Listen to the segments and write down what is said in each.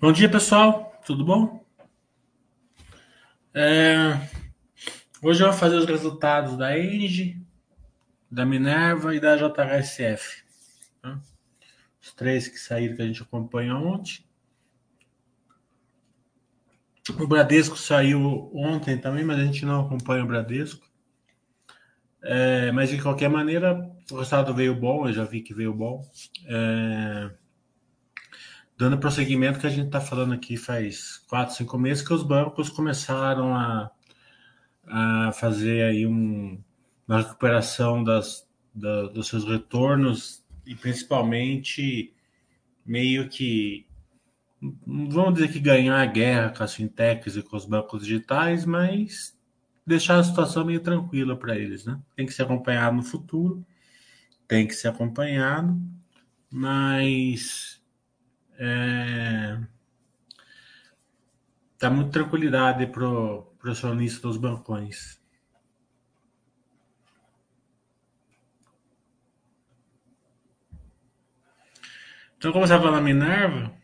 Bom dia, pessoal. Tudo bom? É, Hoje eu vou fazer os resultados da Engie, da Minerva e da JHSF. tá? Os três que saíram que a gente acompanhou ontem. O Bradesco saiu ontem também, mas a gente não acompanha o Bradesco. É, mas de qualquer maneira, o resultado veio bom, eu já vi que veio bom. É, dando prosseguimento que a gente está falando aqui faz quatro, cinco meses que os bancos começaram a, a fazer aí um, uma recuperação das, da- dos seus retornos e principalmente meio que vamos dizer que ganhar a guerra com as fintechs e com os bancos digitais, mas deixar a situação meio tranquila para eles, né? Tem que ser acompanhado no futuro, tem que ser acompanhado, mas é, tá muito tranquilidade pro, pro acionista dos bancões. Então, como você estava na Minerva,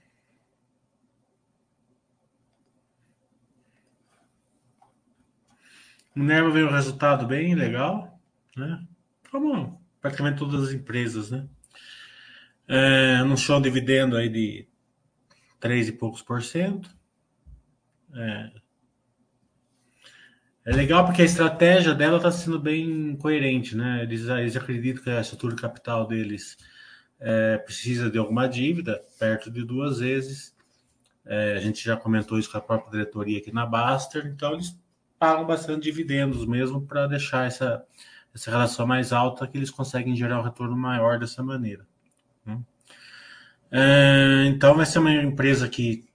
Minerva veio um resultado bem legal, né? Como praticamente todas as empresas, né? É, anunciou um dividendo aí de 3 e poucos por cento. É legal porque a estratégia dela está sendo bem coerente, né? Eles, eles acreditam que a estrutura de capital deles é, precisa de alguma dívida, perto de duas vezes. É, a gente já comentou isso com a própria diretoria aqui na Baster, então eles pagam bastante dividendos mesmo para deixar essa, essa relação mais alta, que eles conseguem gerar um retorno maior dessa maneira. Né? É, então vai ser uma empresa que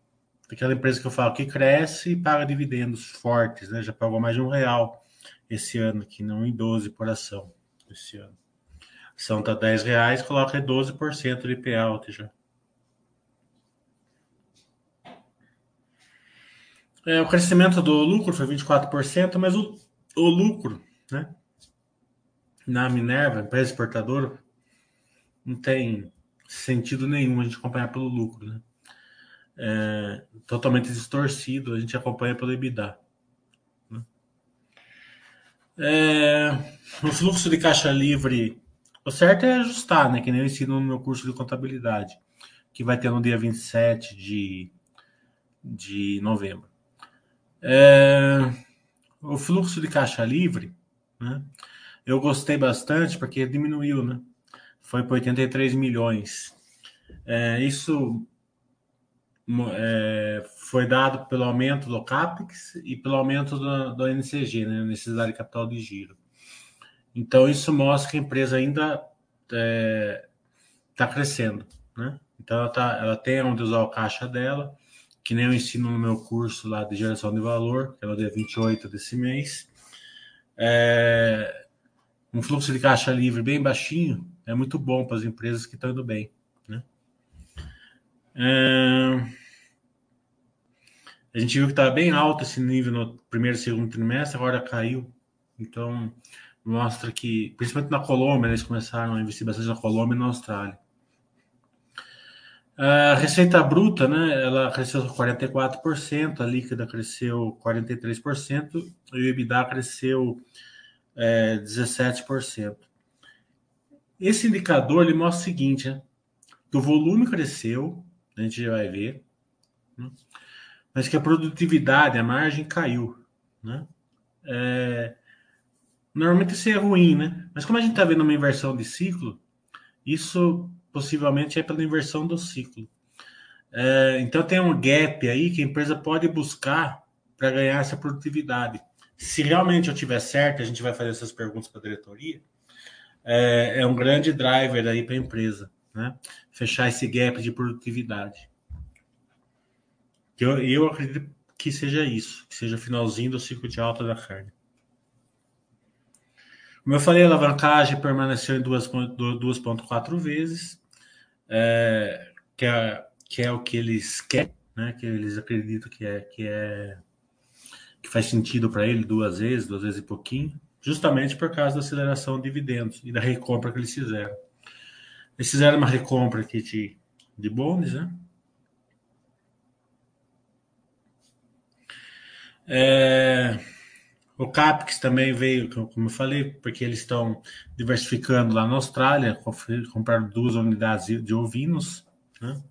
aquela empresa que eu falo que cresce e paga dividendos fortes, né? Já pagou mais de um real esse ano, que não em 12 por ação esse ano. A ação tá 10 reais, coloca 12% de payout já. É, o crescimento do lucro foi 24%, mas o, o lucro, né? Na Minerva, empresa exportadora, não tem sentido nenhum a gente acompanhar pelo lucro, né? É, totalmente distorcido, a gente acompanha pelo EBITDA. né? É, o fluxo de caixa livre, o certo é ajustar, né? Que nem eu ensino no meu curso de contabilidade, que vai ter no dia 27 de, de novembro. É, o fluxo de caixa livre, né? Eu gostei bastante porque diminuiu, né? Foi para 83 milhões. É, isso é, foi dado pelo aumento do CAPEX e pelo aumento do, do NCG, né? Necessidade de capital de giro. Então, isso mostra que a empresa ainda está crescendo, né? Então, ela, tá, ela tem onde usar o caixa dela, que nem eu ensino no meu curso lá de geração de valor, que é no dia 28 desse mês. É, um fluxo de caixa livre bem baixinho é muito bom para as empresas que estão indo bem, né? É, a gente viu que estava bem alto esse nível no primeiro e segundo trimestre, agora caiu. Então, mostra que, principalmente na Colômbia, eles começaram a investir bastante na Colômbia e na Austrália. A receita bruta, né, ela cresceu 44%, a líquida cresceu 43% e o EBITDA cresceu é, 17%. Esse indicador ele mostra o seguinte, né, que o volume cresceu, a gente vai ver, né, mas que a produtividade, a margem caiu. Né? É, normalmente isso é ruim, né? Mas como a gente está vendo uma inversão de ciclo, isso possivelmente é pela inversão do ciclo. É, então tem um gap aí que a empresa pode buscar para ganhar essa produtividade. Se realmente eu tiver certo, a gente vai fazer essas perguntas para a diretoria. É, é um grande driver aí para a empresa, né? Fechar esse gap de produtividade. Eu, eu acredito que seja isso, que seja finalzinho do ciclo de alta da carne. Como eu falei, a alavancagem permaneceu em 2,4 vezes, é, que, é, que é o que eles querem, né? que eles acreditam que é que, é, que faz sentido para ele duas vezes, duas vezes e pouquinho, justamente por causa da aceleração de dividendos e da recompra que eles fizeram. Eles fizeram uma recompra aqui de, de bônus, né? É, o Capix também veio, como eu falei, porque eles estão diversificando lá na Austrália, compraram duas unidades de ovinos, né?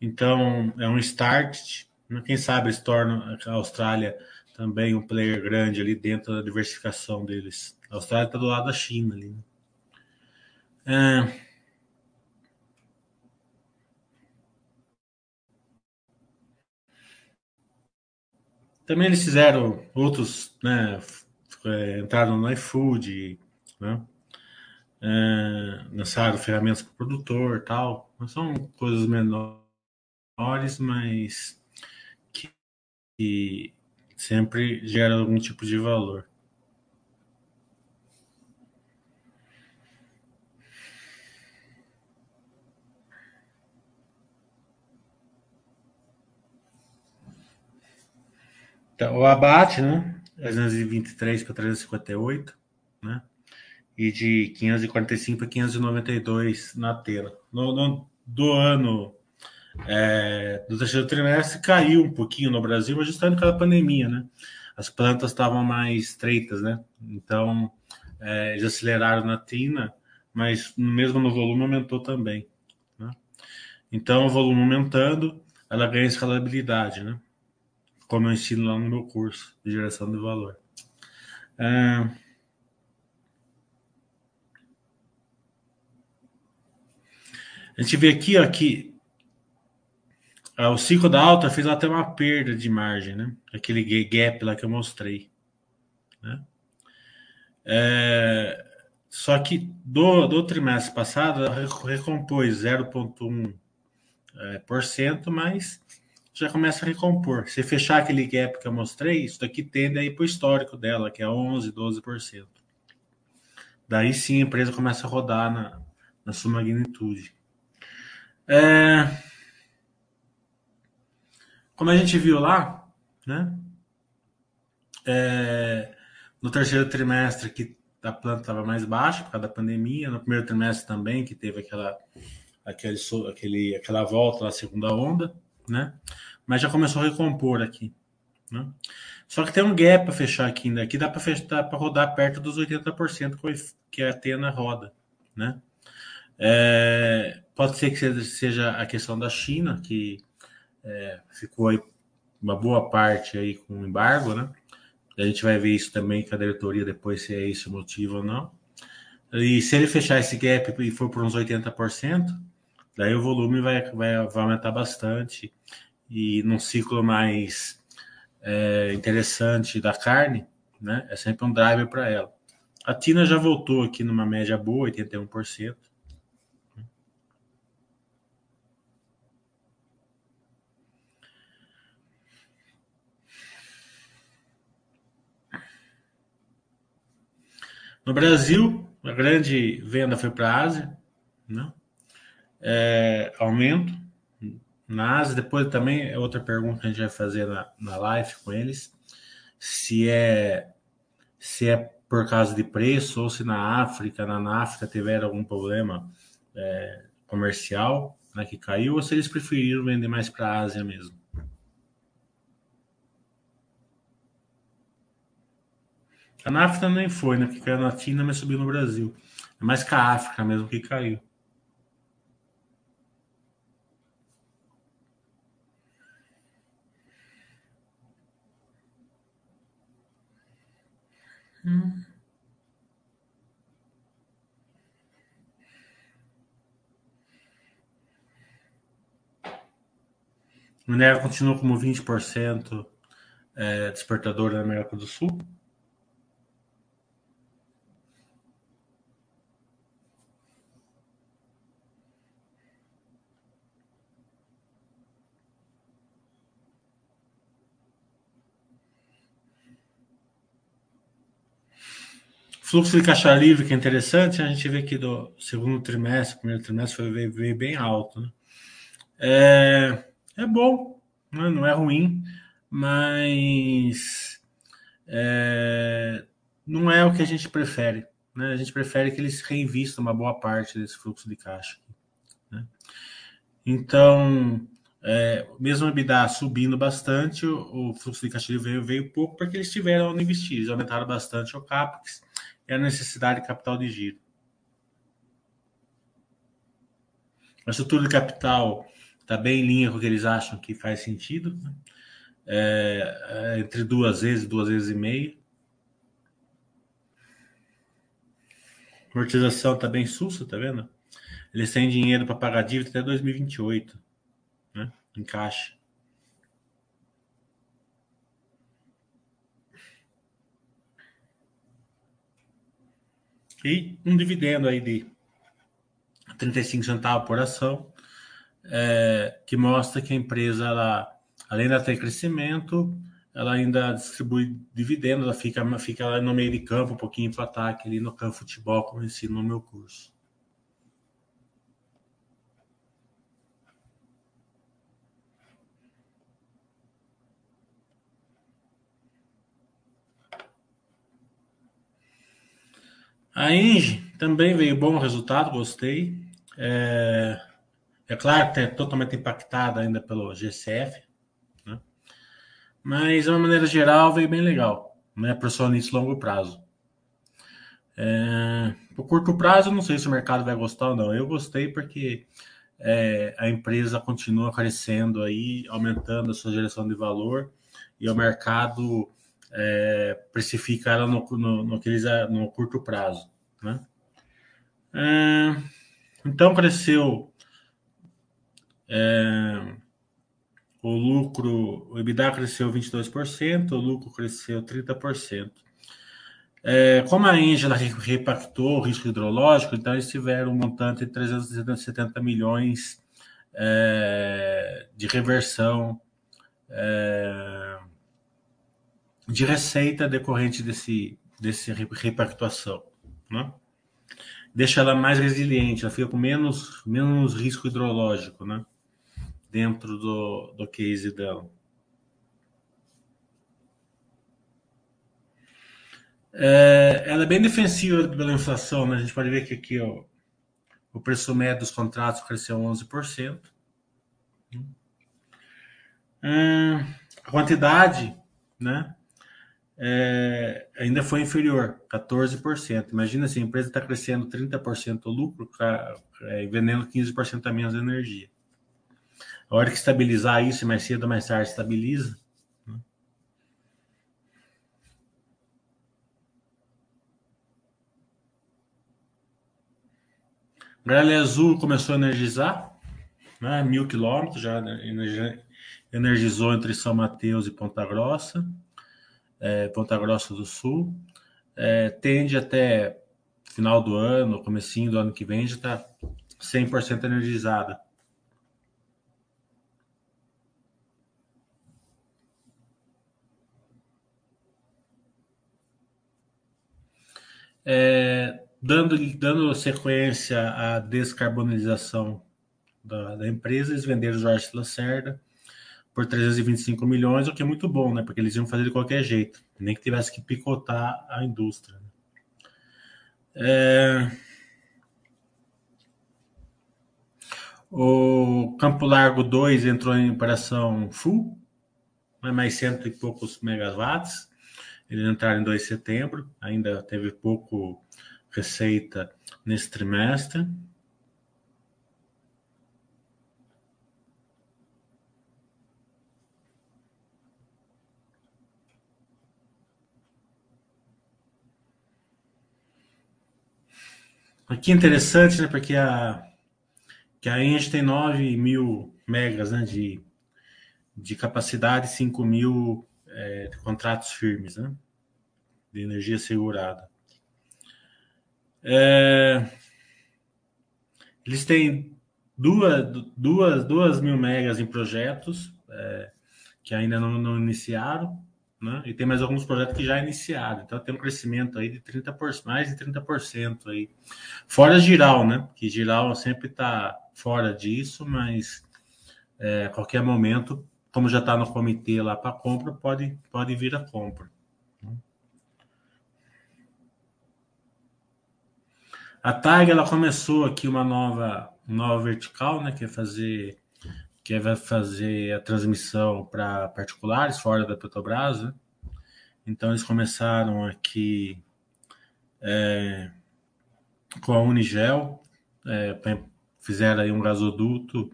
Então é um start. Né? Quem sabe eles tornam a Austrália também um player grande ali dentro da diversificação deles. A Austrália está do lado da China ali. Né? É, Também eles fizeram outros, né? É, entraram no iFood, né? É, lançaram ferramentas para o produtor tal. São coisas menores, mas que, que sempre geram algum tipo de valor. Então, o abate, né? 323 para 358, né? E de 545 para 592 na tela. No, no, do ano é, do terceiro trimestre caiu um pouquinho no Brasil, mas justamente com a pandemia, né? As plantas estavam mais estreitas, né? Então, é, eles aceleraram na tina, mas mesmo no volume aumentou também. Né? Então, o volume aumentando, ela ganha escalabilidade, né? como eu ensino lá no meu curso de geração de valor. É... A gente vê aqui, ó, que o ciclo da alta fez até uma perda de margem, né? Aquele gap lá que eu mostrei. Né? É... Só que do, do trimestre passado recompôs 0,1%, é, por cento, mas já começa a recompor. Se fechar aquele gap que eu mostrei, isso daqui tende a ir para o histórico dela, que é 11%, 12%. Daí sim a empresa começa a rodar na, na sua magnitude. É... Como a gente viu lá, né? É... No terceiro trimestre que a planta estava mais baixa por causa da pandemia, no primeiro trimestre também, que teve aquela, aquele, aquele, aquela volta na segunda onda né? Mas já começou a recompor aqui, né? Só que tem um gap para fechar aqui ainda. Aqui dá para fechar para rodar perto dos 80% que a Atena roda, né? É, pode ser que seja a questão da China, que é, ficou aí uma boa parte aí com embargo, né? A gente vai ver isso também com a diretoria depois, se é esse o motivo ou não. E se ele fechar esse gap e for por uns 80%, Daí o volume vai, vai, vai aumentar bastante e num ciclo mais é, interessante da carne, né? É sempre um driver para ela. A Tina já voltou aqui numa média boa, 81%. No Brasil, a grande venda foi para a Ásia, né? é, aumento na Ásia. Depois também é outra pergunta que a gente vai fazer na, na live com eles. Se é, se é por causa de preço ou se na África, na, África, tiveram algum problema é, comercial né, que caiu ou se eles preferiram vender mais para a Ásia mesmo. A NAFTA nem foi, né? Que caiu na China, mas subiu no Brasil. É mais que a África mesmo que caiu. Hum. Minério continua como 20% é, despertador da América do Sul. Fluxo de caixa livre, que é interessante, a gente vê que do segundo trimestre, primeiro trimestre, foi, veio, veio bem alto. Né? É, é bom, né? não é ruim, mas é, não é o que a gente prefere. Né? A gente prefere que eles reinvistam uma boa parte desse fluxo de caixa. Né? Então, é, mesmo a EBITDA subindo bastante, o, o, fluxo de caixa veio, veio pouco porque eles tiveram onde investir, eles aumentaram bastante o CAPEX e a necessidade de capital de giro. A estrutura de capital está bem em linha com o que eles acham que faz sentido, né? é, é, entre duas vezes, duas vezes e meia. Amortização está bem sussa, tá vendo? Eles têm dinheiro para pagar dívida até 2028 né? em caixa. E um dividendo aí de 35 centavos por ação, é, que mostra que a empresa, ela, além de ter crescimento, ela ainda distribui dividendos, ela fica, fica no meio de campo, um pouquinho para ataque ali no campo futebol, como eu ensino no meu curso. A Engie também veio bom resultado, gostei. É, é claro que é totalmente impactada ainda pelo GCF, né? mas de uma maneira geral veio bem legal, né? Para o nisso longo prazo. É, por curto prazo, não sei se o mercado vai gostar ou não. Eu gostei porque é, a empresa continua crescendo aí, aumentando a sua geração de valor e o mercado é, ela no, no, no, no curto prazo. Né? É, então cresceu é, o lucro, o EBITDA cresceu 22%, o lucro cresceu 30%. É, como a Angela repactou o risco hidrológico, então eles tiveram um montante de 370 milhões é, de reversão é, de receita decorrente desse, desse repactuação. Né? Deixa ela mais resiliente, ela fica com menos, menos risco hidrológico né? dentro do, do case dela. É, ela é bem defensiva pela inflação, né? A gente pode ver que aqui ó, o preço médio dos contratos cresceu 11%. Hum, a quantidade, né? É, ainda foi inferior, 14%. Imagina se a empresa está crescendo 30% o lucro é, vendendo 15% a menos de energia. A hora que estabilizar isso, mais cedo ou mais tarde estabiliza. Né? Gralha Azul começou a energizar, né, mil quilômetros, já energizou entre São Mateus e Ponta Grossa é, Ponta Grossa do Sul, é, tende até final do ano, comecinho do ano que vem, já está 100% energizada. É, dando, dando sequência à descarbonização da, da empresa, eles venderam Jorge Lacerda, por 325 milhões, o que é muito bom, né? Porque eles iam fazer de qualquer jeito, nem que tivesse que picotar a indústria. É... O Campo Largo 2 entrou em operação full, né? mais cento e poucos megawatts. Eles entraram em 2 de setembro, ainda teve pouco receita nesse trimestre. Aqui é interessante, né? Porque a, que a Engie tem 9 mil megas né, de, de capacidade, 5 mil é, contratos firmes, né? De energia segurada. É, eles têm duas, duas, duas mil megas em projetos é, que ainda não, não iniciaram né? E tem mais alguns projetos que já iniciaram. Então tem um crescimento aí de 30%, mais de 30% aí. Fora Giral, né? Que Giral sempre está fora disso, mas é, qualquer momento, como já está no comitê lá para compra, pode, pode vir a compra. A TAG ela começou aqui uma nova, nova vertical, né? Que é fazer que vai fazer a transmissão para particulares fora da Petrobras. Né? Então, eles começaram aqui é, com a Unigel, é, fizeram aí um gasoduto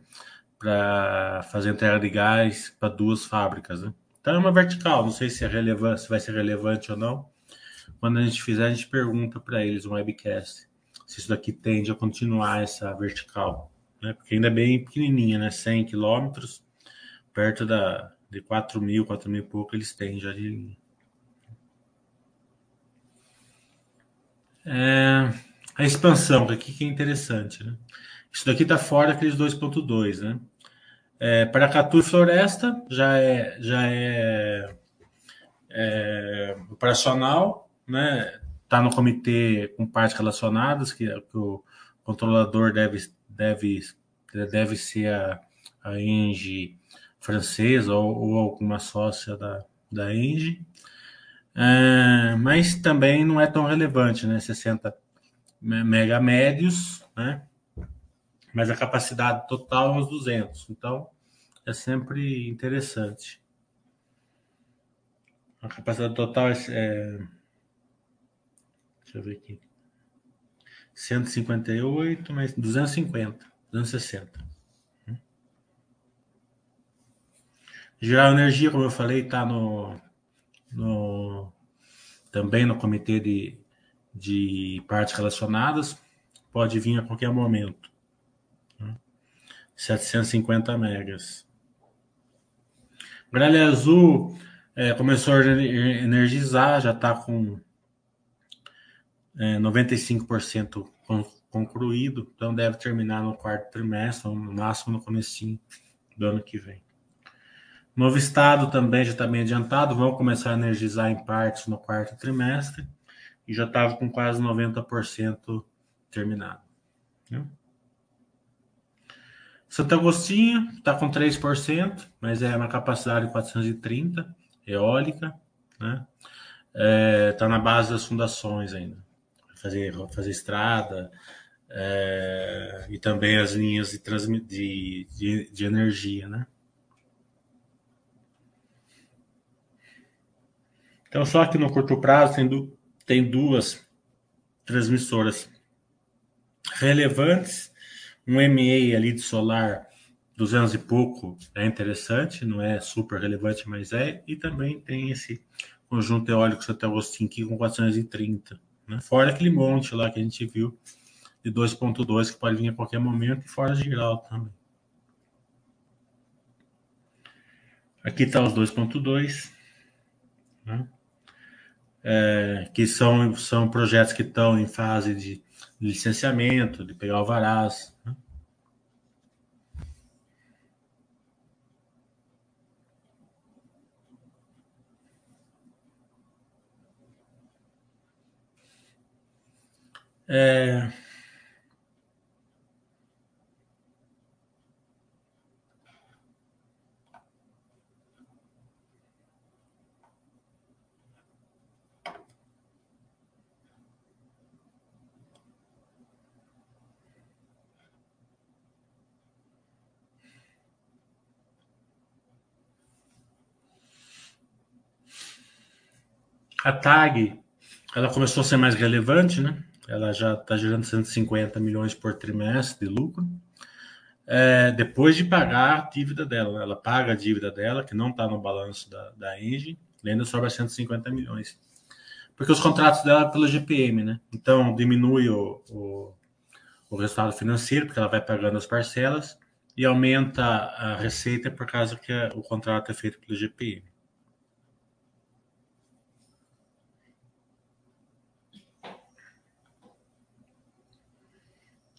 para fazer entrega de gás para duas fábricas. Né? Então, é uma vertical, não sei se, é relevante, se vai ser relevante ou não. Quando a gente fizer, a gente pergunta para eles um webcast se isso daqui tende a continuar essa vertical, né? Porque ainda é bem pequenininha, né? 100 quilômetros, perto da, de 4 mil, 4 mil e pouco, eles têm já de linha. É, a expansão, aqui que é interessante, né? Isso daqui está fora daqueles 2.2, né? É, Paracatu e Floresta já é, já é, é operacional, né? Está no comitê com partes relacionadas, que, que, o controlador deve, deve, deve ser a, a Engie francesa ou, ou alguma sócia da, da Engie. É, mas também não é tão relevante, né? 60 mega médios, né? Mas a capacidade total é uns 200. Então, é sempre interessante. A capacidade total é, é deixa eu ver aqui. 158 mais 250, 260. Geral Energia, como eu falei, está no no, também no comitê de, de partes relacionadas, pode vir a qualquer momento. Né? 750 megas. Gralha Azul é, começou a energizar, já está com é, 95% concluído, então deve terminar no quarto trimestre, no máximo no começo do ano que vem. Novo Estado também já está bem adiantado, vão começar a energizar em partes no quarto trimestre e já estava com quase 90% terminado. Né? Santo Agostinho está com 3%, mas é uma capacidade de 430, eólica, né? Está é, na base das fundações ainda. Fazer, fazer estrada é, e também as linhas de, de, de, de energia, né? Então, só que no curto prazo tem, du tem duas transmissoras relevantes. Um MA ali de solar 200 e pouco é interessante, não é super relevante, mas é. E também tem esse conjunto eólico Santo Agostinho aqui com 430. Né? Fora aquele monte lá que a gente viu de 2.2 que pode vir a qualquer momento e fora geral também. Aqui está os 2.2. Né? é, que são, são projetos que estão em fase de licenciamento, de pegar alvarás. Né? É, A TAG, ela começou a ser mais relevante, né? Ela já está gerando 150 milhões por trimestre de lucro. É, depois de pagar a dívida dela, ela paga a dívida dela, que não está no balanço da, da Engie, ainda sobra 150 milhões. Porque os contratos dela é pelo GPM, né? Então diminui o, o, o resultado financeiro, porque ela vai pagando as parcelas, e aumenta a receita por causa que o contrato é feito pelo GPM.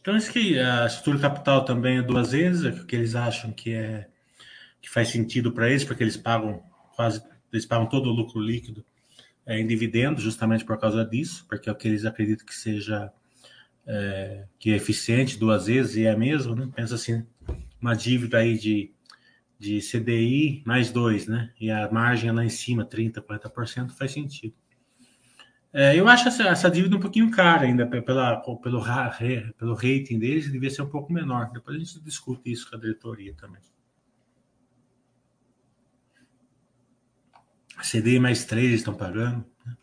Então, isso que a estrutura capital também é duas vezes, é o que eles acham que é que faz sentido para eles, porque eles pagam quase, eles pagam todo o lucro líquido é, em dividendos, justamente por causa disso, porque é o que eles acreditam que seja é, que é eficiente duas vezes e é mesmo, né? Pensa assim, uma dívida aí de, de CDI mais dois, né? E a margem lá em cima, 30%, 40%, faz sentido. É, eu acho essa, essa, dívida um pouquinho cara ainda pela, pelo, pelo rating deles, devia ser um pouco menor. Depois a gente discute isso com a diretoria também. CDI mais 3 estão pagando. Né?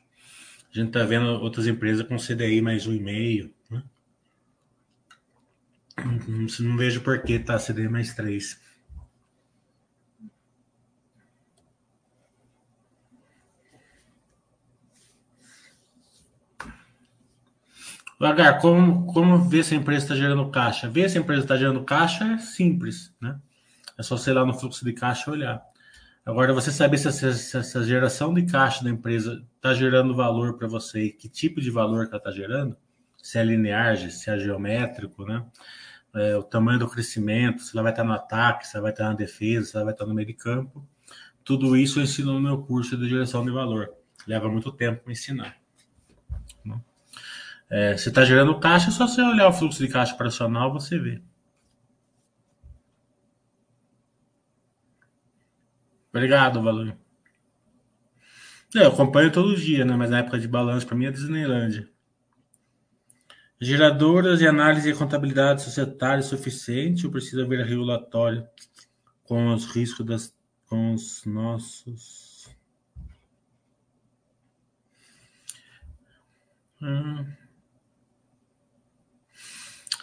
A gente está vendo outras empresas com CDI mais 1,5. Né? Uhum, não, não vejo por que tá CDI mais 3. Lagar, como, como ver se a empresa está gerando caixa? Ver se a empresa está gerando caixa é simples, né? É só você ir lá no fluxo de caixa olhar. Agora, você saber se essa, se essa geração de caixa da empresa está gerando valor para você e que tipo de valor que ela está gerando, se é linear, se é geométrico, né? É, o tamanho do crescimento, se ela vai estar no ataque, se ela vai estar na defesa, se ela vai estar no meio de campo. Tudo isso eu ensino no meu curso de geração de valor. Leva muito tempo para ensinar. É, está gerando caixa, só você olhar o fluxo de caixa operacional, você vê. Obrigado, Valor. É, eu acompanho todo dia, né? Mas na época de balanço, para mim é Disneylandia. Geradoras e análise de contabilidade societária suficiente ou precisa ver regulatório com os riscos das, com os nossos. Hum.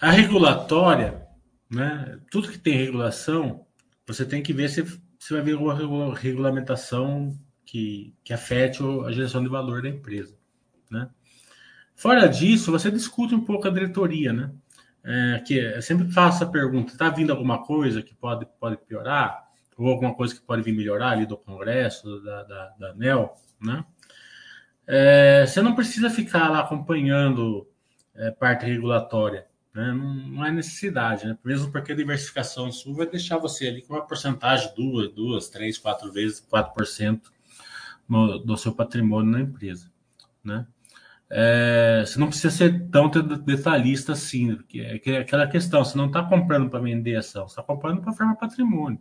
A regulatória, né? Tudo que tem regulação, você tem que ver se você vai ver uma regulamentação que, que afete a geração de valor da empresa, né? Fora disso, você discute um pouco a diretoria, né? É, que é, sempre faço a pergunta: está vindo alguma coisa que pode, pode piorar? Ou alguma coisa que pode vir melhorar ali do Congresso, da, da, da ANEL, né? É, você não precisa ficar lá acompanhando é, parte regulatória. Né? Não, não é necessidade, né? mesmo porque a diversificação sua vai deixar você ali com uma porcentagem duas, duas, três, quatro vezes, 4% no, do seu patrimônio na empresa. Né? É, você não precisa ser tão detalhista assim, porque é, é aquela questão, você não está comprando para vender ação, você está comprando para formar patrimônio.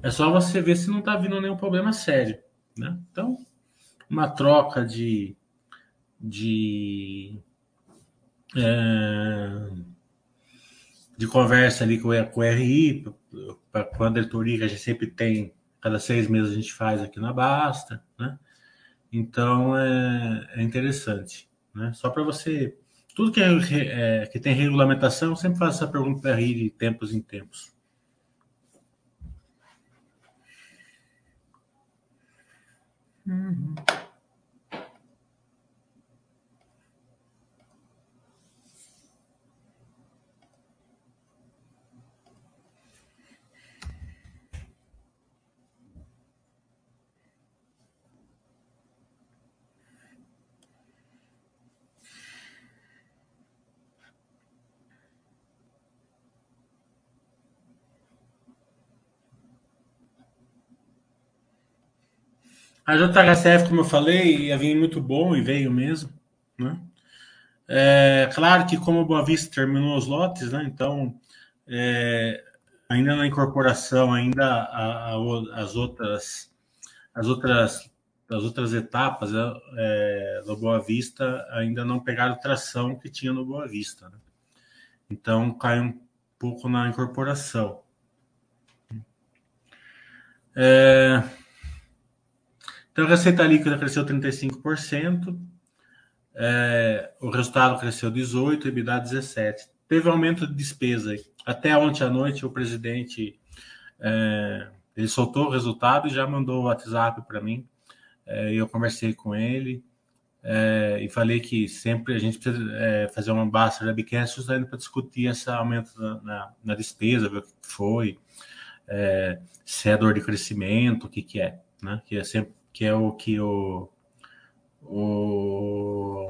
É só você ver se não está vindo nenhum problema sério. Né? Então, uma troca de, de é, de conversa ali com, com o RI, com a diretoria que a gente sempre tem, cada seis meses a gente faz aqui na Basta, né? Então é, é interessante, né? Só para você. Tudo que, é, é, que tem regulamentação, eu sempre faço essa pergunta para RI de tempos em tempos. Uhum. A JHCF, como eu falei, ia vir muito bom e veio mesmo. Né? É, claro que como o Boa Vista terminou os lotes, né? então é, ainda na incorporação, ainda a, a, as outras as outras as outras etapas né, é, do Boa Vista ainda não pegaram tração que tinha no Boa Vista. Né? Então cai um pouco na incorporação. É, então, a receita líquida cresceu 35%, é, o resultado cresceu 18%, EBITDA 17%. Teve aumento de despesa. Até ontem à noite, o presidente é, ele soltou o resultado e já mandou o WhatsApp para mim. É, eu conversei com ele é, e falei que sempre a gente precisa é, fazer uma basta webcast justamente para discutir esse aumento na, na, na, despesa, ver o que foi, é, se é dor de crescimento, o que, que é. Né? Que é sempre que é o que o, o,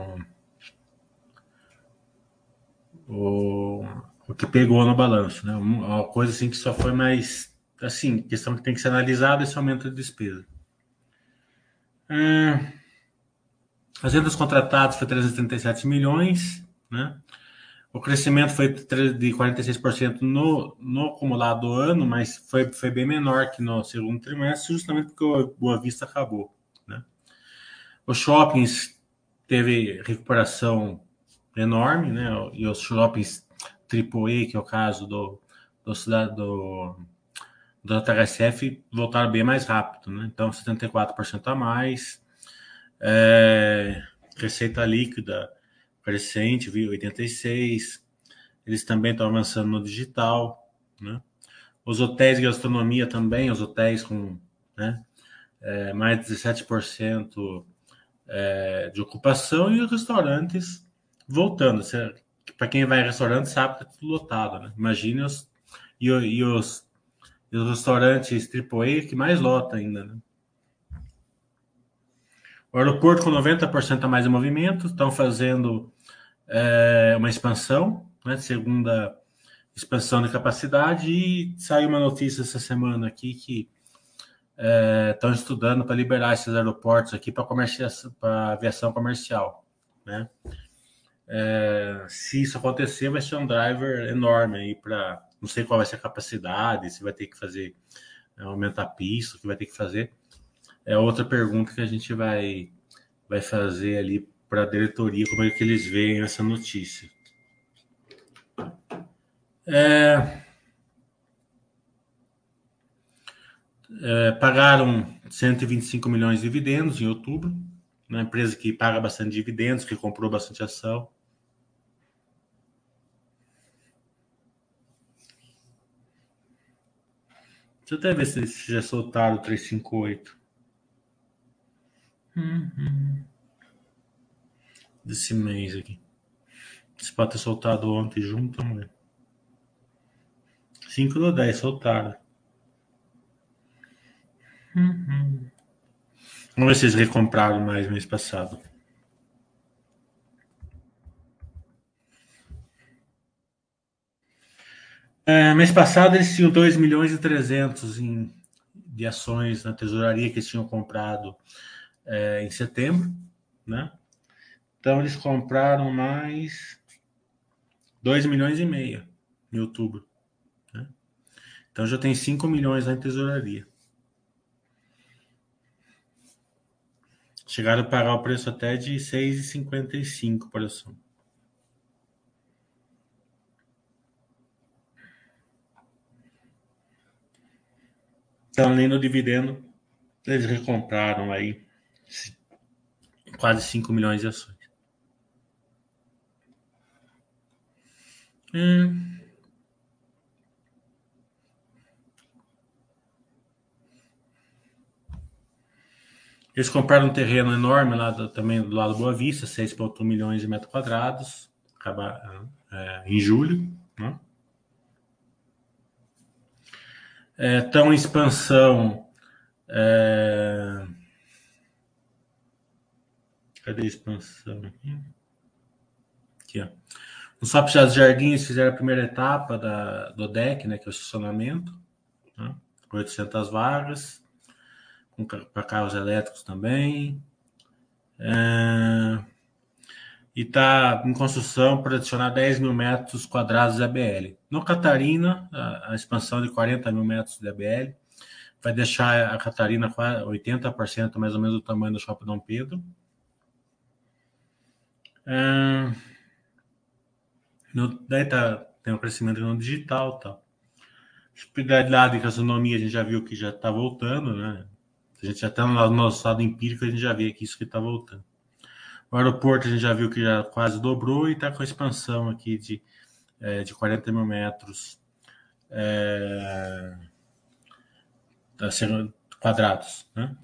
o, o que pegou no balanço, né? Uma coisa assim que só foi mais assim, questão que tem que ser analisada esse aumento de despesa. É, as vendas contratadas foi 337 milhões, né? O crescimento foi de 46% no, no acumulado do ano, mas foi, foi bem menor que no segundo trimestre, justamente porque o Boa Vista acabou. Né? Os shoppings teve recuperação enorme, né? E os shoppings AAA, que é o caso do, do, do, do JHSF voltaram bem mais rápido, né? Então, 74% a mais. É, receita líquida crescente, viu? 86. Eles também estão avançando no digital, né? Os hotéis de gastronomia também, os hotéis com né, é, mais de 17% é, de ocupação e os restaurantes voltando. Para quem vai em restaurante sabe que é tudo lotado, né? Imagine os e, e, os, e os restaurantes AAA que mais lota ainda, né? O aeroporto com 90% a mais de movimento, estão fazendo é, uma expansão, né, segunda expansão de capacidade, e saiu uma notícia essa semana aqui que estão é, estudando para liberar esses aeroportos aqui para aviação comercial, né? É, se isso acontecer, vai ser um driver enorme aí para. Não sei qual vai ser a capacidade, se vai ter que fazer aumentar a pista, o que vai ter que fazer. É outra pergunta que a gente vai, vai fazer ali para a diretoria, como é que eles veem essa notícia. É, é, pagaram 125 milhões de dividendos em outubro, uma empresa que paga bastante dividendos, que comprou bastante ação. Deixa eu até ver se, se já soltaram o 358. Uhum. Desse mês aqui. Se pode ter soltado ontem junto, vamos ver. 5 do 10 soltaram. Uhum. Vamos ver se eles recompraram mais mês passado. É, mês passado eles tinham 2 milhões e 300 em, de ações na tesouraria que eles tinham comprado é, em setembro, né? Então eles compraram mais 2 milhões e meio em outubro. Né? Então já tem 5 milhões na tesouraria. Chegaram a pagar o preço até de 6,55 por ação. Então, além do dividendo, eles recompraram aí quase 5 milhões de ações. Hum. Eles compraram um terreno enorme lá do, também do lado do Boa Vista, 6,1 milhões de metros quadrados, acaba, é, em julho. Né? é, em expansão. É... Cadê a expansão aqui? Aqui, ó. No Swap Jardins fizeram a primeira etapa da, do deck, né, que é o estacionamento, né, com 800 vagas, para carros elétricos também. É, e está em construção para adicionar 10 mil metros quadrados de ABL. No Catarina, a, a, expansão de 40 mil metros de ABL vai deixar a Catarina 80% mais ou menos do tamanho do Shopping Dom Pedro. É, no, daí tá, tem um crescimento no digital tal. Hospitalidade e gastronomia a gente já viu que já está voltando, né? A gente já está no nosso estado empírico, a gente já vê que isso que está voltando. O aeroporto a gente já viu que já quase dobrou e está com a expansão aqui de, é, de 40 mil metros é, quadrados. Né?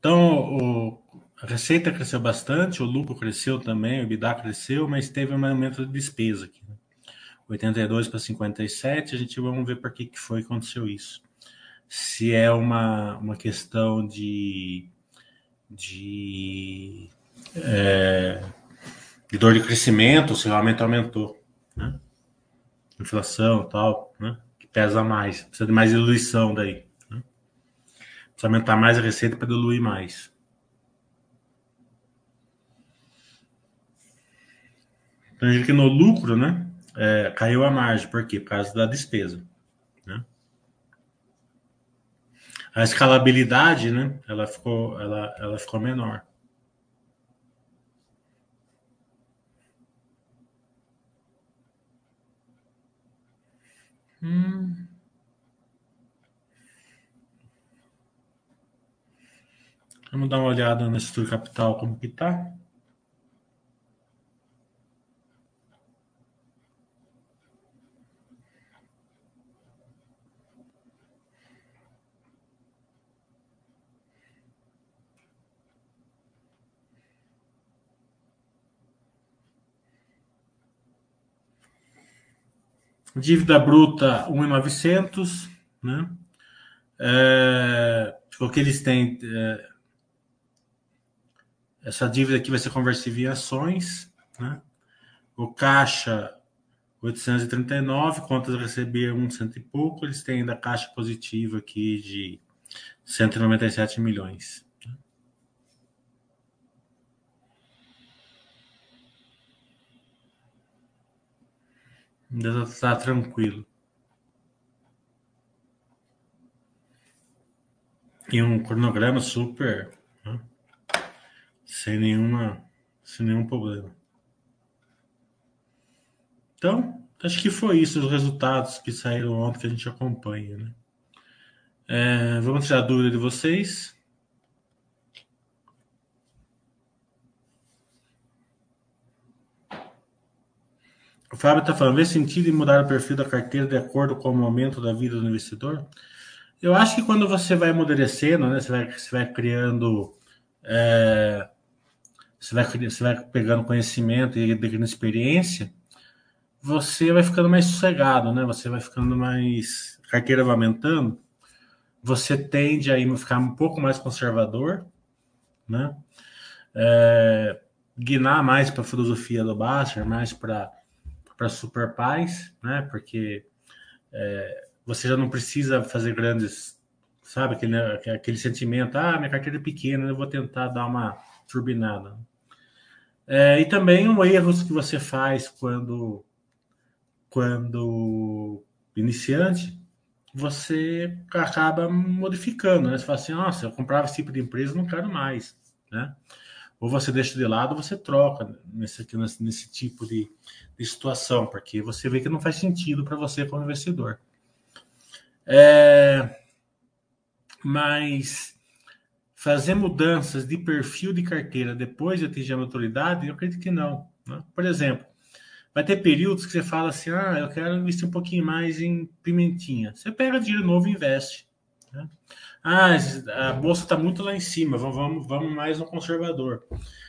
Então, o, a receita cresceu bastante, o lucro cresceu também, o EBITDA cresceu, mas teve um aumento de despesa aqui. Né? 82 para 57, a gente vamos ver para que, que foi que aconteceu isso se é uma, uma questão de, de, é, de dor de crescimento, se realmente aumentou. Né? Inflação tal, né? que pesa mais, precisa de mais diluição daí. Precisa aumentar mais a receita para diluir mais. Então, a gente que no lucro, né? É, caiu a margem, por quê? Por causa da despesa. Né? A escalabilidade, né? Ela ficou, ela, ela ficou menor. Hum. Vamos dar uma olhada na estrutura capital como que está. Dívida bruta 1,900, né? É, que eles têm. É, essa dívida aqui vai ser conversível em ações, né? O caixa 839, contas a receber um cento e pouco, eles têm ainda caixa positiva aqui de 197 milhões. Ainda está tranquilo. E um cronograma super, né? Sem nenhuma, sem nenhum problema. Então, acho que foi isso os resultados que saíram ontem que a gente acompanha, né? É, vamos tirar a dúvida de vocês. O Fábio está falando, vê sentido em mudar o perfil da carteira de acordo com o momento da vida do investidor? Eu acho que quando você vai amadurecendo, né, você, vai, você vai criando, é, você, vai, você vai pegando conhecimento e adquirindo experiência, você vai ficando mais sossegado, né? Você vai ficando mais. A carteira vai aumentando, você tende a ficar um pouco mais conservador, né? É, guinar mais para a filosofia do Basser, mais para super pais, né? Porque é, você já não precisa fazer grandes, sabe, aquele, aquele sentimento, ah, minha carteira é pequena, eu vou tentar dar uma turbinada. É, e também um erros que você faz quando, quando iniciante, você acaba modificando, né? Você fala assim, nossa, eu comprava esse tipo de empresa, não quero mais, né? ou você deixa de lado, ou você troca nesse, nesse, nesse tipo de, de, situação, porque você vê que não faz sentido para você como investidor. É, mas fazer mudanças de perfil de carteira depois de atingir a maturidade, eu acredito que não. Né? Por exemplo, vai ter períodos que você fala assim: ah, eu quero investir um pouquinho mais em pimentinha. Você pega dinheiro novo e investe. Né? Ah, a bolsa está muito lá em cima, vamos, vamos mais no conservador.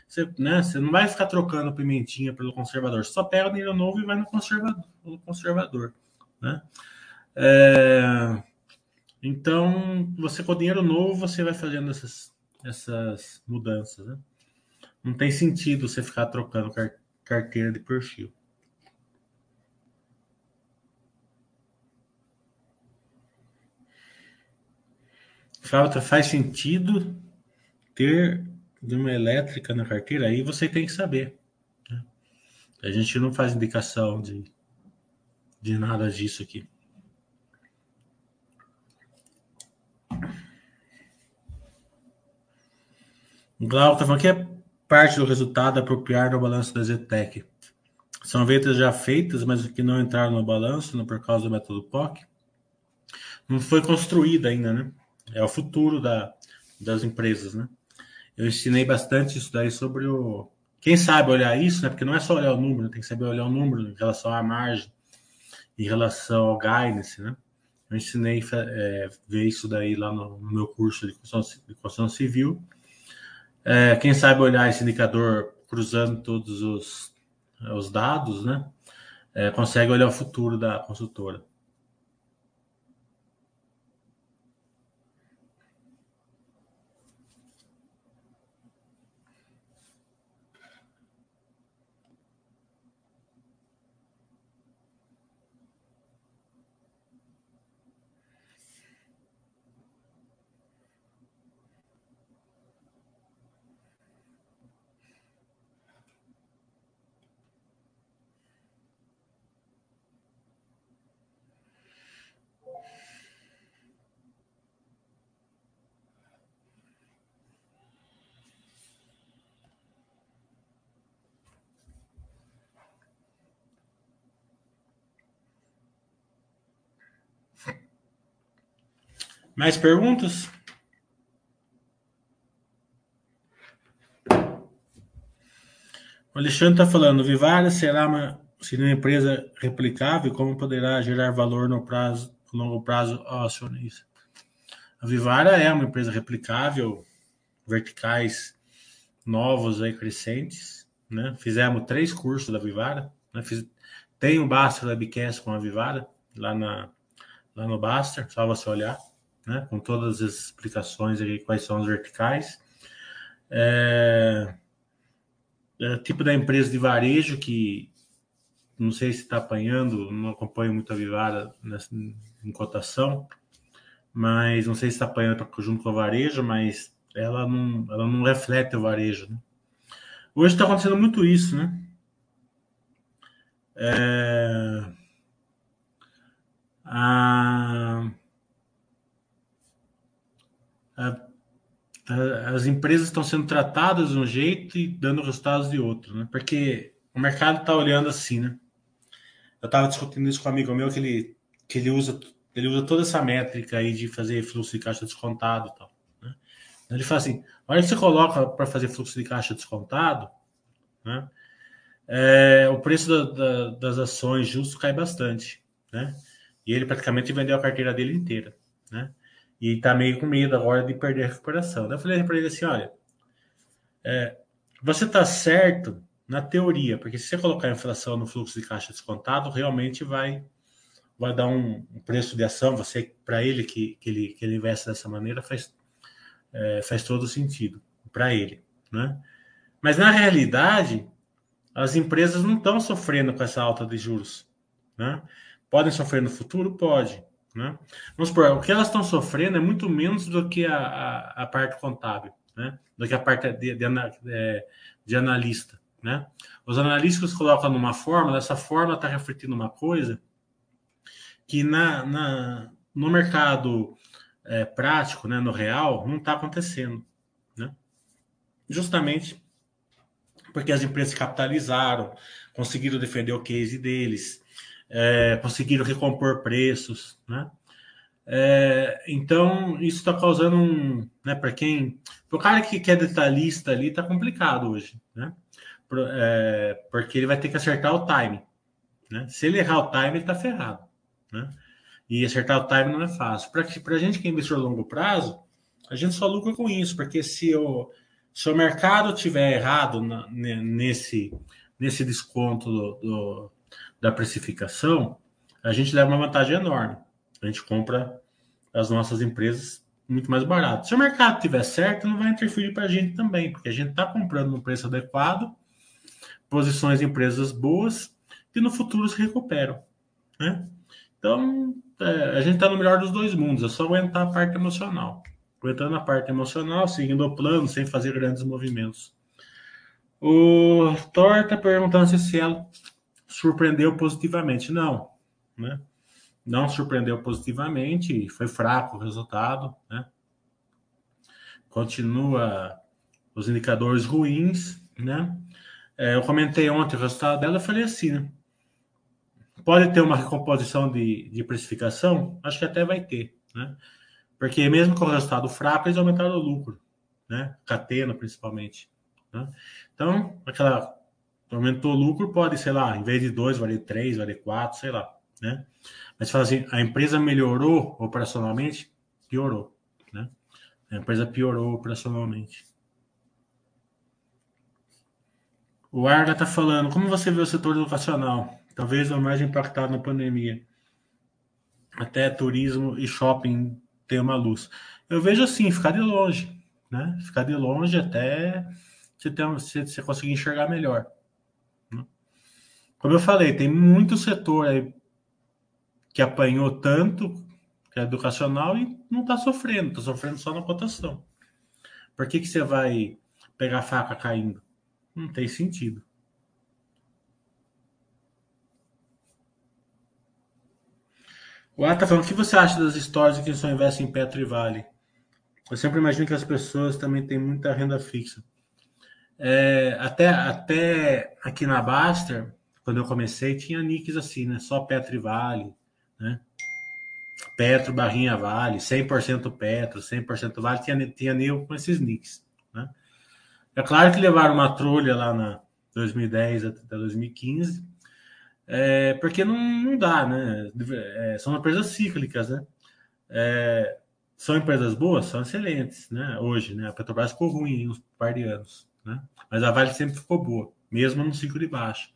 Você, né, você não vai ficar trocando pimentinha pelo conservador, você só pega o dinheiro novo e vai no conservador. No conservador né? É, então, você com dinheiro novo, você vai fazendo essas, essas mudanças. Né? Não tem sentido você ficar trocando carteira de perfil. Falta, faz sentido ter uma elétrica na carteira? Aí você tem que saber. Né? A gente não faz indicação de, de nada disso aqui. Glauco está falando que é parte do resultado apropriar no balanço da Zetec. São vendas já feitas, mas que não entraram no balanço por causa do método POC. Não foi construída ainda, né? é o futuro da, das empresas, né? Eu ensinei bastante isso daí sobre o. Quem sabe olhar isso, né? Porque não é só olhar o número, tem que saber olhar o número em relação à margem, em relação ao guidance, né? Eu ensinei é, ver isso daí lá no, no meu curso de construção, de construção civil. É, quem sabe olhar esse indicador cruzando todos os, os dados, né? É, consegue olhar o futuro da consultora. Mais perguntas? O Alexandre está falando, Vivara será uma, seria uma empresa replicável, como poderá gerar valor no prazo, longo prazo ao acionista? A Vivara é uma empresa replicável, verticais novos aí crescentes, né? Fizemos três cursos da Vivara, né? Fiz, tem o Baster Webcast com a Vivara lá na lá no Baster, só você olhar, né? Com todas as explicações aí quais são os verticais. É, é tipo da empresa de varejo que não sei se está apanhando, não acompanho muito a Vivara nessa, em cotação, mas não sei se está apanhando junto com a varejo, mas ela não, ela não reflete o varejo. Né? Hoje está acontecendo muito isso, né? É, a, as empresas estão sendo tratadas de um jeito e dando resultados de outro, né? Porque o mercado está olhando assim, né? Eu estava discutindo isso com um amigo meu que ele, que ele usa ele usa toda essa métrica aí de fazer fluxo de caixa descontado e tal. Né? Então ele fala assim: a hora que você coloca para fazer fluxo de caixa descontado, né? É, o preço da, da, das ações justo cai bastante, né? E ele praticamente vendeu a carteira dele inteira, né? E tá meio com medo agora de perder a recuperação. Daí eu falei para ele assim: olha, é, você tá certo na teoria, porque se você colocar a inflação no fluxo de caixa descontado, realmente vai vai dar um, preço de ação. Você para ele que, que ele que ele investe dessa maneira faz é, faz todo sentido para ele, né? Mas na realidade as empresas não estão sofrendo com essa alta de juros, né? Podem sofrer no futuro, pode, né? Vamos supor, o que elas estão sofrendo é muito menos do que a, a, a parte contábil, né? do que a parte de, de, de, de analista. Né? Os analistas colocam numa fórmula, essa fórmula está refletindo uma coisa que na, na no mercado é, prático, né, no real, não está acontecendo. Né? Justamente porque as empresas capitalizaram, conseguiram defender o case deles, é, conseguiram recompor preços, né? É, então, isso está causando um. Né, para quem. Para o cara que quer detalhista ali, está complicado hoje, né? Por, é, porque ele vai ter que acertar o time. Né? Se ele errar o time, ele está ferrado. Né? E acertar o time não é fácil. Para a gente que é investidor a longo prazo, a gente só lucra com isso, porque se o, se o mercado tiver errado na, nesse, nesse desconto do, do da precificação, a gente leva uma vantagem enorme. A gente compra as nossas empresas muito mais barato. Se o mercado tiver certo, não vai interferir para a gente também, porque a gente está comprando no preço adequado, posições em empresas boas, que no futuro se recuperam. Né? Então, é, a gente está no melhor dos dois mundos, é só aguentar a parte emocional. Aguentando a parte emocional, seguindo o plano, sem fazer grandes movimentos. O Thor está perguntando se o ela surpreendeu positivamente. Não, né? Não surpreendeu positivamente, foi fraco o resultado, né? Continua os indicadores ruins, né? É, eu comentei ontem o resultado dela, eu falei assim, né? Pode ter uma recomposição de, de precificação? Acho que até vai ter, né? Porque mesmo com o resultado fraco, eles aumentaram o lucro, né? Catena, principalmente. Né? Então, aquela aumentou o lucro, pode, sei lá, em vez de dois, vale três, vale quatro, sei lá, né? Mas fala assim, a empresa melhorou operacionalmente? Piorou, né? A empresa piorou operacionalmente. O Arga está falando, como você vê o setor educacional? Talvez o mais impactado na pandemia. Até turismo e shopping tem uma luz. Eu vejo assim, ficar de longe, né? Ficar de longe até você, ter, você, você conseguir enxergar melhor. Como eu falei, tem muito setor aí que apanhou tanto, que é educacional, e não está sofrendo, está sofrendo só na cotação. Por que, que você vai pegar faca caindo? Não tem sentido. O Ar tá falando, o que você acha das histórias de quem só investe em Petro e Vale? Eu sempre imagino que as pessoas também têm muita renda fixa. É, até, até aqui na Baster, quando eu comecei, tinha nicks assim, né? Só Petro e Vale, né? Petro, Barrinha Vale, 100% Petro, 100% Vale, tinha, tinha nego com esses nicks. Né? É claro que levaram uma trolha lá na 2010 até 2015, é, porque não, não dá, né? É, são empresas cíclicas, né? É, são empresas boas? São excelentes, né? Hoje, né? A Petrobras ficou ruim em uns par de anos, né? Mas a Vale sempre ficou boa, mesmo no ciclo de baixa.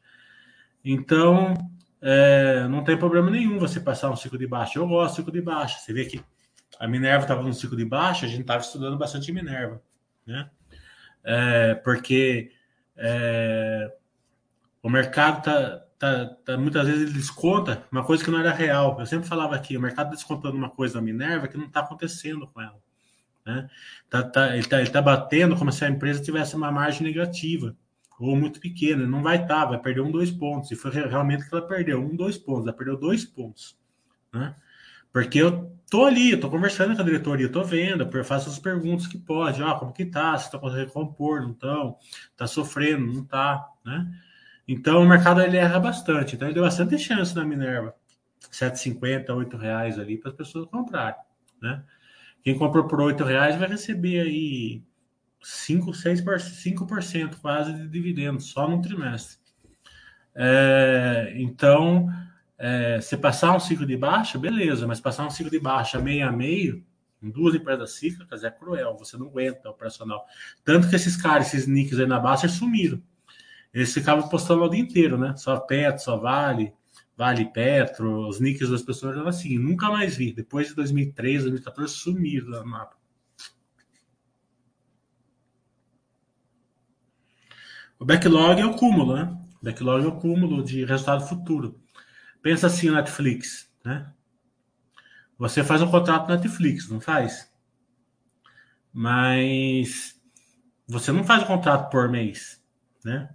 Então, é, não tem problema nenhum você passar um ciclo de baixa. Eu gosto do ciclo de baixa. Você vê que a Minerva estava no ciclo de baixa, a gente estava estudando bastante Minerva, né? É, porque é, o mercado está tá, tá, muitas vezes ele desconta uma coisa que não era real. Eu sempre falava aqui, o mercado descontando uma coisa da Minerva que não está acontecendo com ela. Né? Tá, tá, ele está tá batendo como se a empresa tivesse uma margem negativa ou muito pequena. Não vai estar, tá, vai perder um, dois pontos. E foi realmente que ela perdeu, um, dois pontos. Ela perdeu dois pontos. Né? Porque eu tô ali, eu tô conversando com a diretoria, eu tô vendo, eu faço as perguntas que pode, ó, como que tá, se tá conseguindo recompor, não estão, tá sofrendo, não tá, né? Então o mercado ele erra bastante. Então ele deu bastante chance na Minerva. 7,50, 8 reais ali para as pessoas comprarem. Né? Quem comprou por 8 reais vai receber aí 5, 6%, 5% quase de dividendos só no trimestre. É, então, é, se passar um ciclo de baixa, beleza, mas passar um ciclo de baixa meio a meio, em duas empresas cíclicas, é cruel, você não aguenta o operacional. Tanto que esses caras, esses nicks aí na baixa, sumiram eles ficavam postando o dia inteiro, né? Só Petro, só Vale, Vale Petro, os nicks das pessoas eram assim. Nunca mais vi. Depois de 2013, 2014, sumiram do mapa. O backlog é o cúmulo, né? O backlog é o cúmulo de resultado futuro. Pensa assim, Netflix, né? Você faz um contrato Netflix, não faz? Mas você não faz um contrato por mês, né?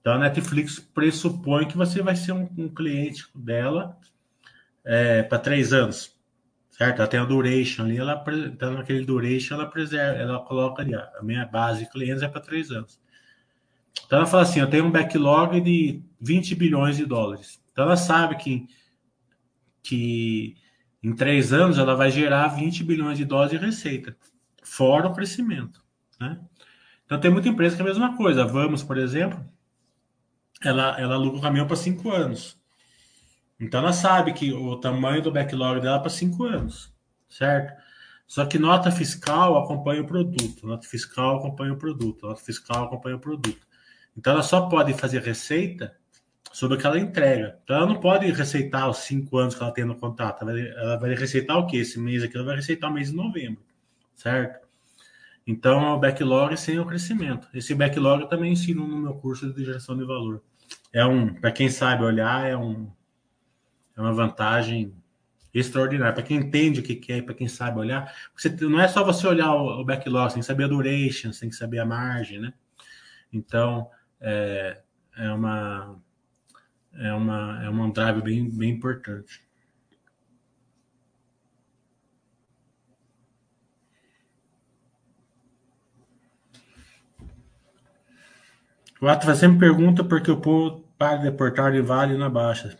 Então a Netflix pressupõe que você vai ser um, um cliente dela é, para três anos, certo? Ela tem a duration ali, ela então naquele duration ela preserva, ela coloca ali a minha base de clientes é para três anos. Então ela fala assim, eu tenho um backlog de 20 bilhões de dólares. Então ela sabe que que em três anos ela vai gerar 20 bilhões de dólares de receita, fora o crescimento, né? Então tem muita empresa que é a mesma coisa. Vamos, por exemplo, ela, ela aluga o caminhão para cinco anos. Então ela sabe que o tamanho do backlog dela é para cinco anos, certo? Só que nota fiscal acompanha o produto, nota fiscal acompanha o produto, nota fiscal acompanha o produto. Então ela só pode fazer receita sobre o que ela entrega. Então ela não pode receitar os cinco anos que ela tem no contrato. Ela vai, ela vai receitar o quê? Esse mês aqui ela vai receitar o mês de novembro, certo? Então é o backlog sem o crescimento. Esse backlog eu também ensino no meu curso de geração de valor é um, para quem sabe olhar, é um é uma vantagem extraordinária. Para quem entende o que, que é e para quem sabe olhar, você, não é só você olhar o, o, backlog, você tem que saber a duration, você tem que saber a margem, né? Então, é, é uma é uma é um drive bem, bem importante. O Atlas sempre pergunta porque o povo para deportar de vale na baixa.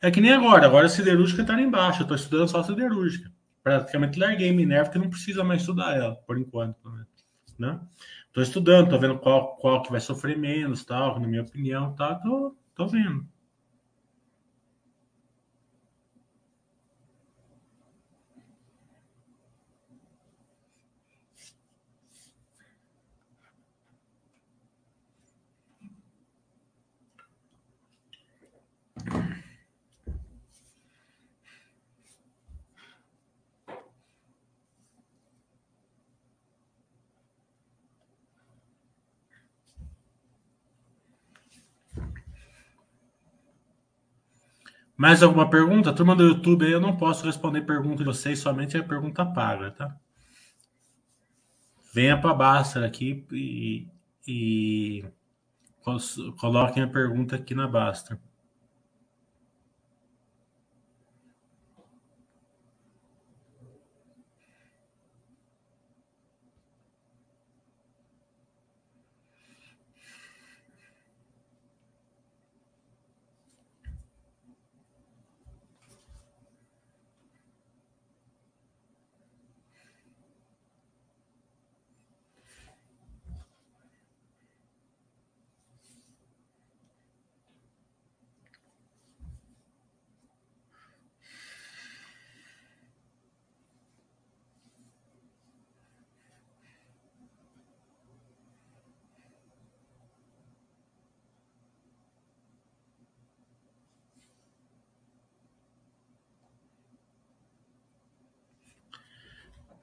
É que nem agora, agora a siderúrgica está em baixa, estou estudando só a siderúrgica. Praticamente larguei Minerva, porque não precisa mais estudar ela, por enquanto. Né? Estou estudando, estou vendo qual, qual que vai sofrer menos, tal, na minha opinião, tal, tô, tô vendo. Mais alguma pergunta? Turma do YouTube eu não posso responder pergunta de vocês, somente a pergunta paga, tá? Venha para a Basta aqui e, e coloquem a pergunta aqui na Basta.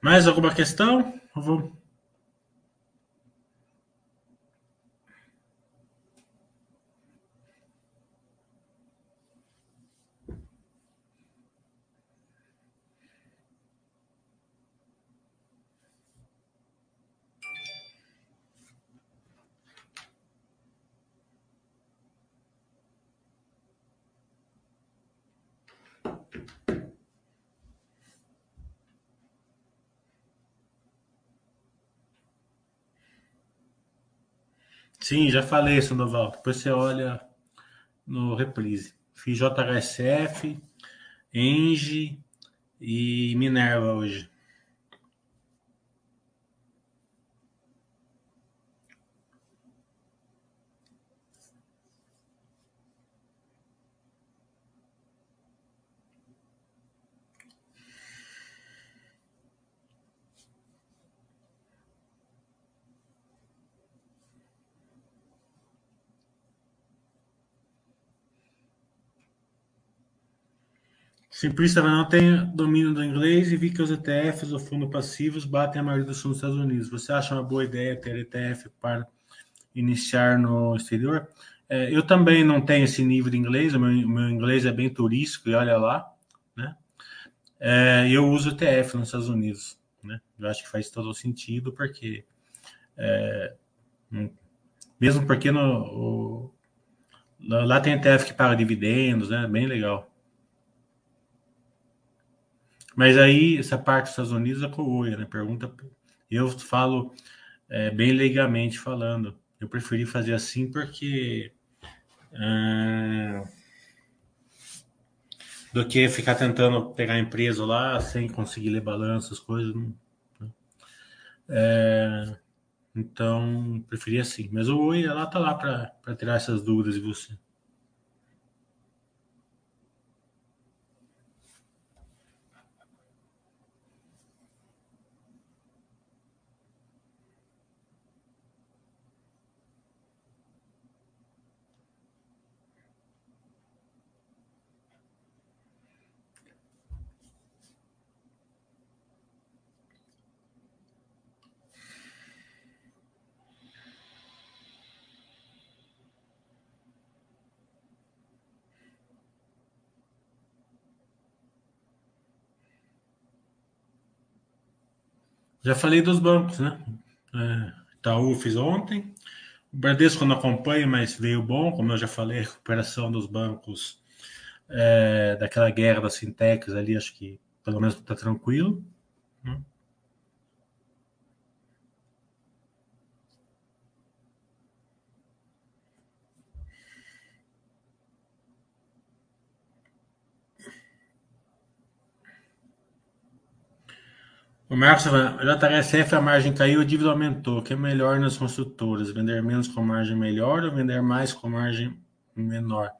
Mais alguma questão? Sim, já falei, Sandoval. Depois você olha no reprise. Fiz JHSF, Engie e Minerva hoje. Simplista não tem domínio do inglês e vi que os ETFs ou fundo passivos batem a maioria dos fundos dos Estados Unidos. Você acha uma boa ideia ter ETF para iniciar no exterior? É, eu também não tenho esse nível de inglês, o meu, o meu inglês é bem turístico e olha lá, né? É, eu uso ETF nos Estados Unidos, né? Eu acho que faz todo sentido porque é, mesmo porque no, o, lá tem ETF que paga dividendos, né? Bem legal. Mas aí, essa parte dos Estados Unidos é coia, né? Pergunta. Eu falo é, bem legalmente falando. Eu preferi fazer assim porque. É, do que ficar tentando pegar empresa lá sem conseguir ler balanço, as coisas. Né? é, então, preferi assim. Mas o Oi, ela tá lá para tirar essas dúvidas de você. Já falei dos bancos, né? É, Itaú fiz ontem. O Bradesco não acompanha, mas veio bom, como eu já falei, a recuperação dos bancos é, daquela guerra das fintechs ali, acho que pelo menos está tranquilo. Né? O Marcos JHSF, a margem caiu, a dívida aumentou. O que é melhor nas construtoras? Vender menos com margem melhor ou vender mais com margem menor?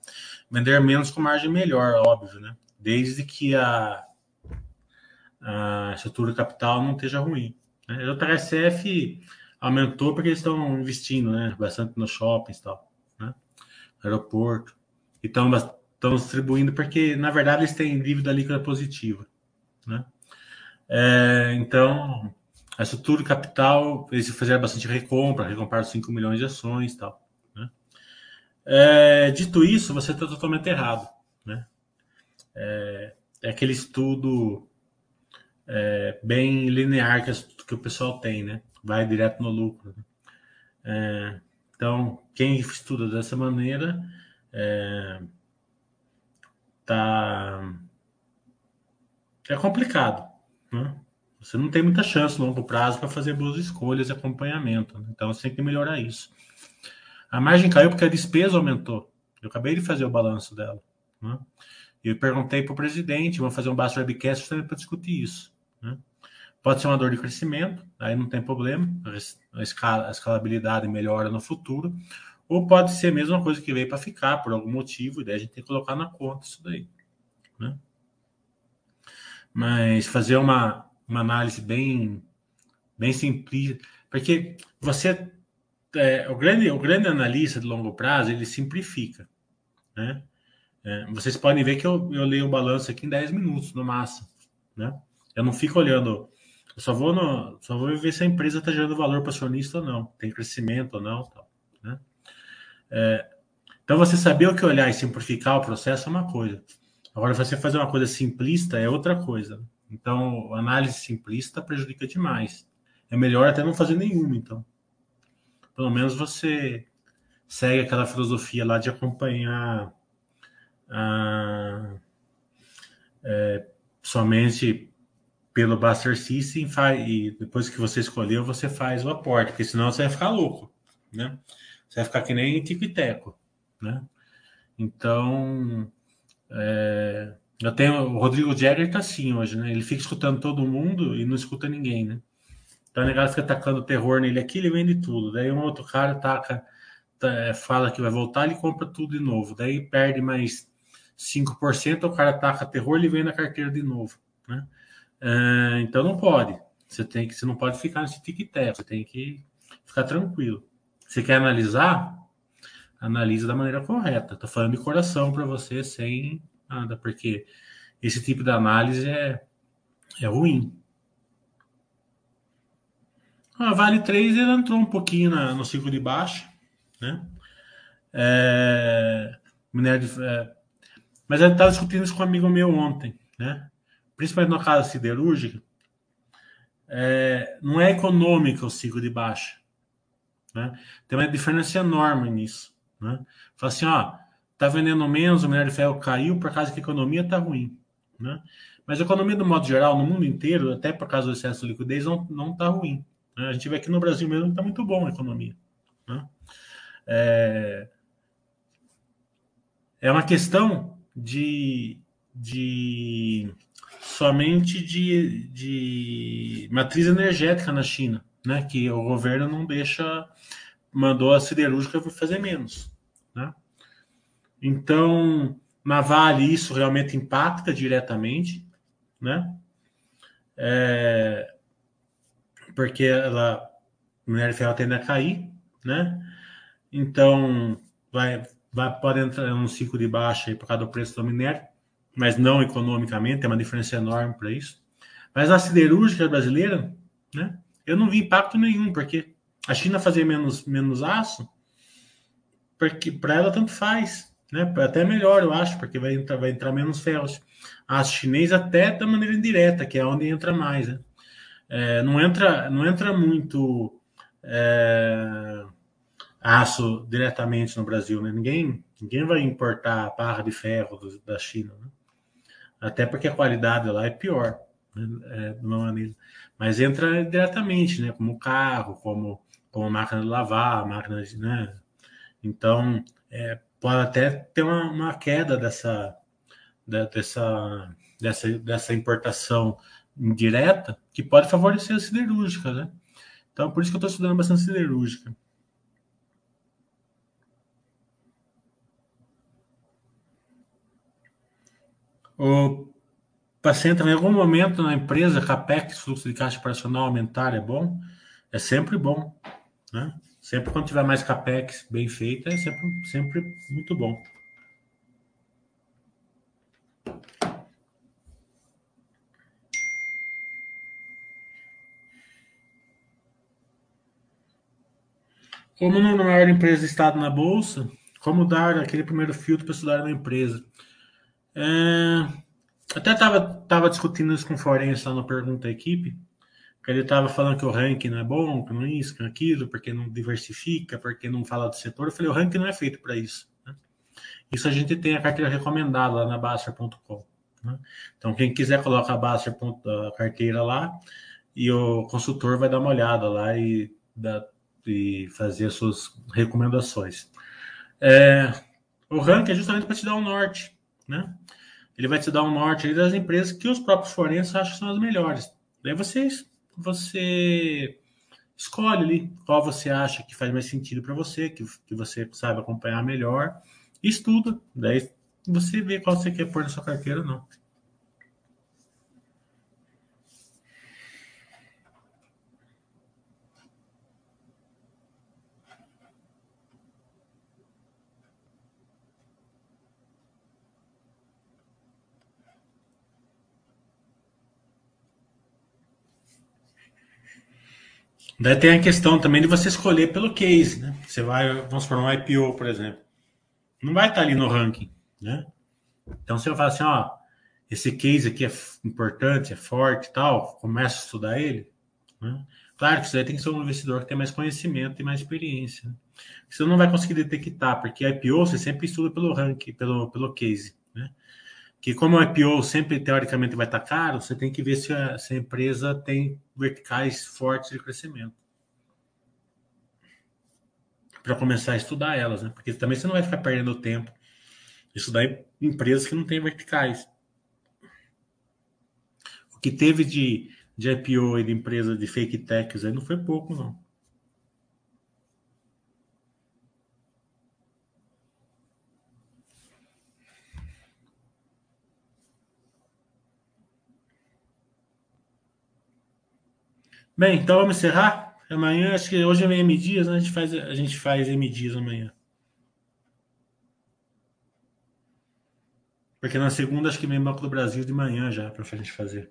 Vender menos com margem melhor, óbvio, né? Desde que a, a estrutura capital não esteja ruim. Né? A aumentou porque eles estão investindo né? bastante nos shoppings e tal, né? aeroporto. E estão distribuindo porque, na verdade, eles têm dívida líquida positiva, né? É, então, a estrutura capital, eles fizeram bastante recompra, recompraram 5 milhões de ações e tal. Né? É, dito isso, você está totalmente errado. Né? É, é aquele estudo é, bem linear que, que, o pessoal tem, né? vai direto no lucro. Né? É, então, quem estuda dessa maneira é, tá, é complicado. Né? Você não tem muita chance no longo prazo para fazer boas escolhas e acompanhamento. Né? Então você tem que melhorar isso. A margem caiu porque a despesa aumentou. Eu acabei de fazer o balanço dela. Né? Eu perguntei para o presidente, vamos fazer um baixo webcast também para discutir isso. Né? Pode ser uma dor de crescimento, aí não tem problema, a, escala, a escalabilidade melhora no futuro, ou pode ser a mesma coisa que veio para ficar por algum motivo, e daí a gente tem que colocar na conta isso daí. Né? Mas fazer uma, uma análise bem, bem simples, porque você, é, o, grande, o grande analista de longo prazo, ele simplifica, né? É, vocês podem ver que eu, eu leio o balanço aqui em 10 minutos, no máximo, né? Eu não fico olhando Eu só vou, no, só vou ver se a empresa está gerando valor para o acionista ou não, tem crescimento ou não. Tal, né? É, então, você saber o que olhar e simplificar o processo é uma coisa. Agora, você fazer uma coisa simplista é outra coisa. Então, análise simplista prejudica demais. É melhor até não fazer nenhuma, então. Pelo menos você segue aquela filosofia lá de acompanhar a, é, somente pelo Buster System e depois que você escolheu, você faz o aporte, porque senão você vai ficar louco, né? Você vai ficar que nem tico e teco, né? Então, é, eu tenho o Rodrigo Jagger tá assim hoje, né? Ele fica escutando todo mundo e não escuta ninguém, né? Então, o negócio fica tacando terror nele aqui, ele vende tudo. Daí um outro cara taca, tá, fala que vai voltar, ele compra tudo de novo. Daí perde mais 5%, o cara taca terror, ele vende a carteira de novo, né? É, então não pode. Você tem que, você não pode ficar nesse tic-tac, você tem que ficar tranquilo. Você quer analisar? Analisa da maneira correta. Tô falando de coração para você sem nada, porque esse tipo de análise é, é ruim. A Vale 3 ele entrou um pouquinho na, no ciclo de baixo, né? É, minério de, é, mas eu estava discutindo isso com um amigo meu ontem, né? Principalmente na casa siderúrgica, é, não é econômico o ciclo de baixa, né? Tem uma diferença enorme nisso, né? Fala assim, ó, tá vendendo menos, o minério de ferro caiu por causa que a economia tá ruim, né? Mas a economia, do modo geral, no mundo inteiro, até por causa do excesso de liquidez, não, não tá ruim. Né? A gente vê aqui no Brasil mesmo que está muito bom a economia. Né? É, é uma questão de, de somente de, de matriz energética na China, né? que o governo não deixa, mandou a siderúrgica fazer menos. Então, na Vale, isso realmente impacta diretamente, né? É, porque ela, o minério de ferro tende a cair, né? Então, vai, vai, pode entrar um ciclo de baixa aí por causa do preço do minério, mas não economicamente, tem uma diferença enorme para isso. Mas a siderúrgica brasileira, né? Eu não vi impacto nenhum, porque a China fazer menos, menos aço, porque para ela tanto faz, né? Até melhor, eu acho, porque vai entrar, vai entrar menos ferros. Aço chinês até da maneira indireta, que é onde entra mais, né? é, não entra não entra muito é, aço diretamente no Brasil, né? Ninguém ninguém vai importar barra de ferro do, da China, né? até porque a qualidade lá é pior, né? é. Mas entra diretamente, né? Como carro, como como máquina de lavar, máquina de, né? Então é, pode até ter uma, uma queda dessa dessa dessa dessa importação indireta que pode favorecer a siderúrgica, né? Então, por isso que eu estou estudando bastante siderúrgica. O paciente, em algum momento na empresa, CAPEX, fluxo de caixa operacional aumentar é bom? É sempre bom, né? Sempre quando tiver mais CAPEX bem feita, é sempre, sempre muito bom. Como não é maior empresa Estado na Bolsa, como dar aquele primeiro filtro para estudar uma empresa? É, até estava tava discutindo isso com o Forense lá no Pergunta Equipe, que ele estava falando que o ranking não é bom, que não é isso, que não é aquilo, porque não diversifica, porque não fala do setor. Eu falei, o ranking não é feito para isso. Né? Isso a gente tem a carteira recomendada lá na Baster.com. Né? Então, quem quiser, coloca a Baster a carteira lá e o consultor vai dar uma olhada lá e e fazer as suas recomendações. É, o ranking é justamente para te dar um norte, né? Ele vai te dar um norte das empresas que os próprios forenses acham que são as melhores. Daí você, você escolhe ali qual você acha que faz mais sentido para você, que, que você sabe acompanhar melhor, estuda. Daí você vê qual você quer pôr na sua carteira ou não. Daí tem a questão também de você escolher pelo case, né? Você vai, vamos supor, um IPO, por exemplo. Não vai estar ali no ranking, né? Então você vai falar assim, ó, esse case aqui é importante, é forte e tal, começa a estudar ele. Né? Claro que você tem que ser um investidor que tem mais conhecimento e mais experiência. Né? Você não vai conseguir detectar, porque IPO você sempre estuda pelo ranking, pelo, pelo case. Né? Que como o IPO sempre teoricamente vai estar caro, você tem que ver se a, se a empresa tem verticais fortes de crescimento. Para começar a estudar elas, né? Porque também você não vai ficar perdendo tempo estudar empresas que não têm verticais que teve de, de IPO e de empresa de fake techs aí não foi pouco, não. Bem, então vamos encerrar. Amanhã, acho que hoje é M dias, né? a gente faz, a gente faz M dias amanhã. Porque na segunda acho que vem Banco do Brasil de manhã já para a gente fazer.